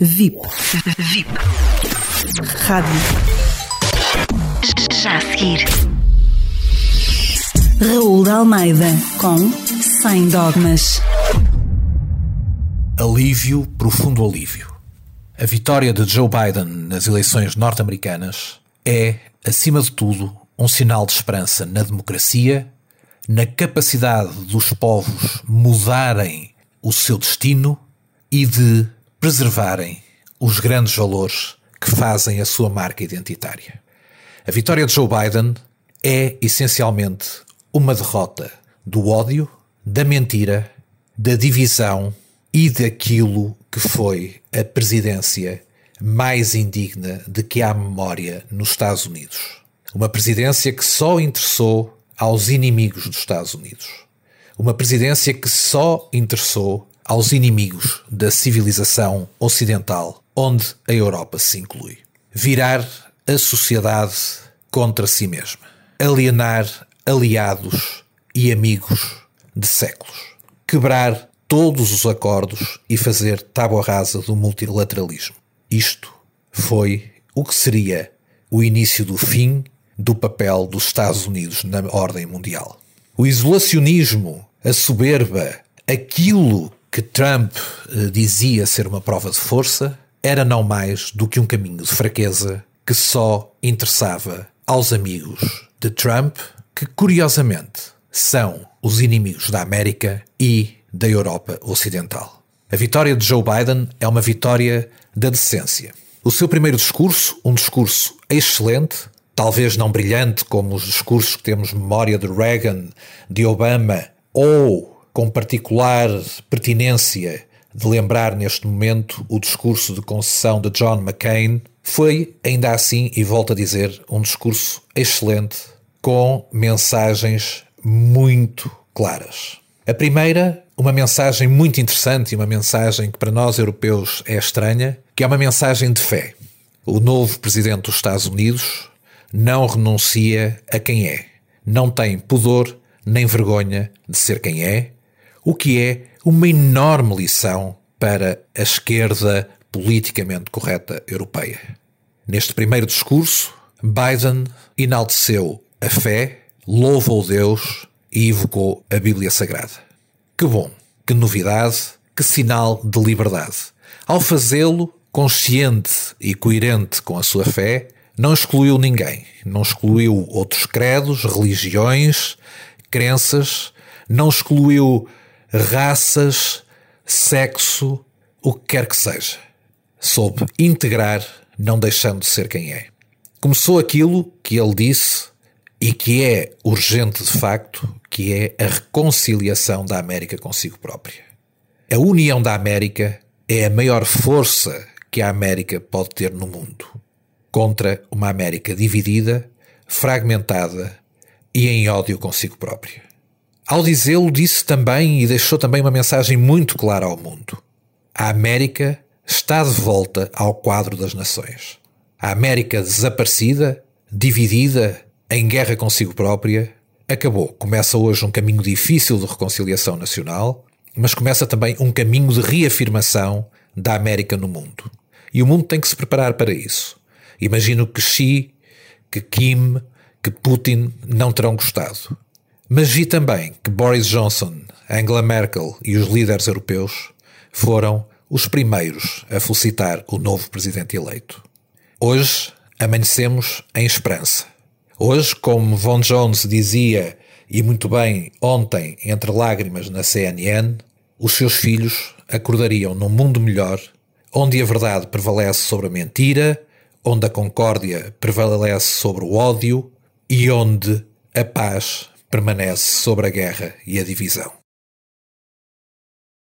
VIP. VIP. Rádio. Já a seguir. Raul de Almeida com Sem Dogmas. Alívio, profundo alívio. A vitória de Joe Biden nas eleições norte-americanas é, acima de tudo, um sinal de esperança na democracia, na capacidade dos povos mudarem o seu destino e de preservarem os grandes valores que fazem a sua marca identitária. A vitória de Joe Biden é essencialmente uma derrota do ódio, da mentira, da divisão e daquilo que foi a presidência mais indigna de que há memória nos Estados Unidos. Uma presidência que só interessou aos inimigos dos Estados Unidos. Uma presidência que só interessou aos inimigos da civilização ocidental, onde a Europa se inclui. Virar a sociedade contra si mesma. Alienar aliados e amigos de séculos. Quebrar todos os acordos e fazer tábua rasa do multilateralismo. Isto foi o que seria o início do fim do papel dos Estados Unidos na ordem mundial. O isolacionismo, a soberba, aquilo que Trump eh, dizia ser uma prova de força, era não mais do que um caminho de fraqueza que só interessava aos amigos de Trump, que curiosamente são os inimigos da América e da Europa Ocidental. A vitória de Joe Biden é uma vitória da decência. O seu primeiro discurso, um discurso excelente, talvez não brilhante como os discursos que temos memória de Reagan, de Obama ou com particular pertinência de lembrar neste momento o discurso de concessão de John McCain, foi, ainda assim, e volto a dizer, um discurso excelente, com mensagens muito claras. A primeira, uma mensagem muito interessante e uma mensagem que para nós europeus é estranha, que é uma mensagem de fé. O novo presidente dos Estados Unidos não renuncia a quem é, não tem pudor nem vergonha de ser quem é, o que é uma enorme lição para a esquerda politicamente correta europeia. Neste primeiro discurso, Biden enalteceu a fé, louvou Deus e evocou a Bíblia Sagrada. Que bom, que novidade, que sinal de liberdade. Ao fazê-lo, consciente e coerente com a sua fé, não excluiu ninguém, não excluiu outros credos, religiões, crenças, não excluiu raças, sexo, o que quer que seja. Soube integrar, não deixando de ser quem é. Começou aquilo que ele disse e que é urgente de facto, que é a reconciliação da América consigo própria. A união da América é a maior força que a América pode ter no mundo, contra uma América dividida, fragmentada e em ódio consigo própria. Ao dizê-lo, disse também e deixou também uma mensagem muito clara ao mundo. A América está de volta ao quadro das nações. A América desaparecida, dividida, em guerra consigo própria, acabou. Começa hoje um caminho difícil de reconciliação nacional, mas começa também um caminho de reafirmação da América no mundo. E o mundo tem que se preparar para isso. Imagino que Xi, que Kim, que Putin não terão gostado. Mas vi também que Boris Johnson, Angela Merkel e os líderes europeus foram os primeiros a felicitar o novo presidente eleito. Hoje amanhecemos em esperança. Hoje, como Von Jones dizia, e muito bem ontem, entre lágrimas na CNN, os seus filhos acordariam num mundo melhor, onde a verdade prevalece sobre a mentira, onde a concórdia prevalece sobre o ódio e onde a paz permanece sobre a guerra e a divisão.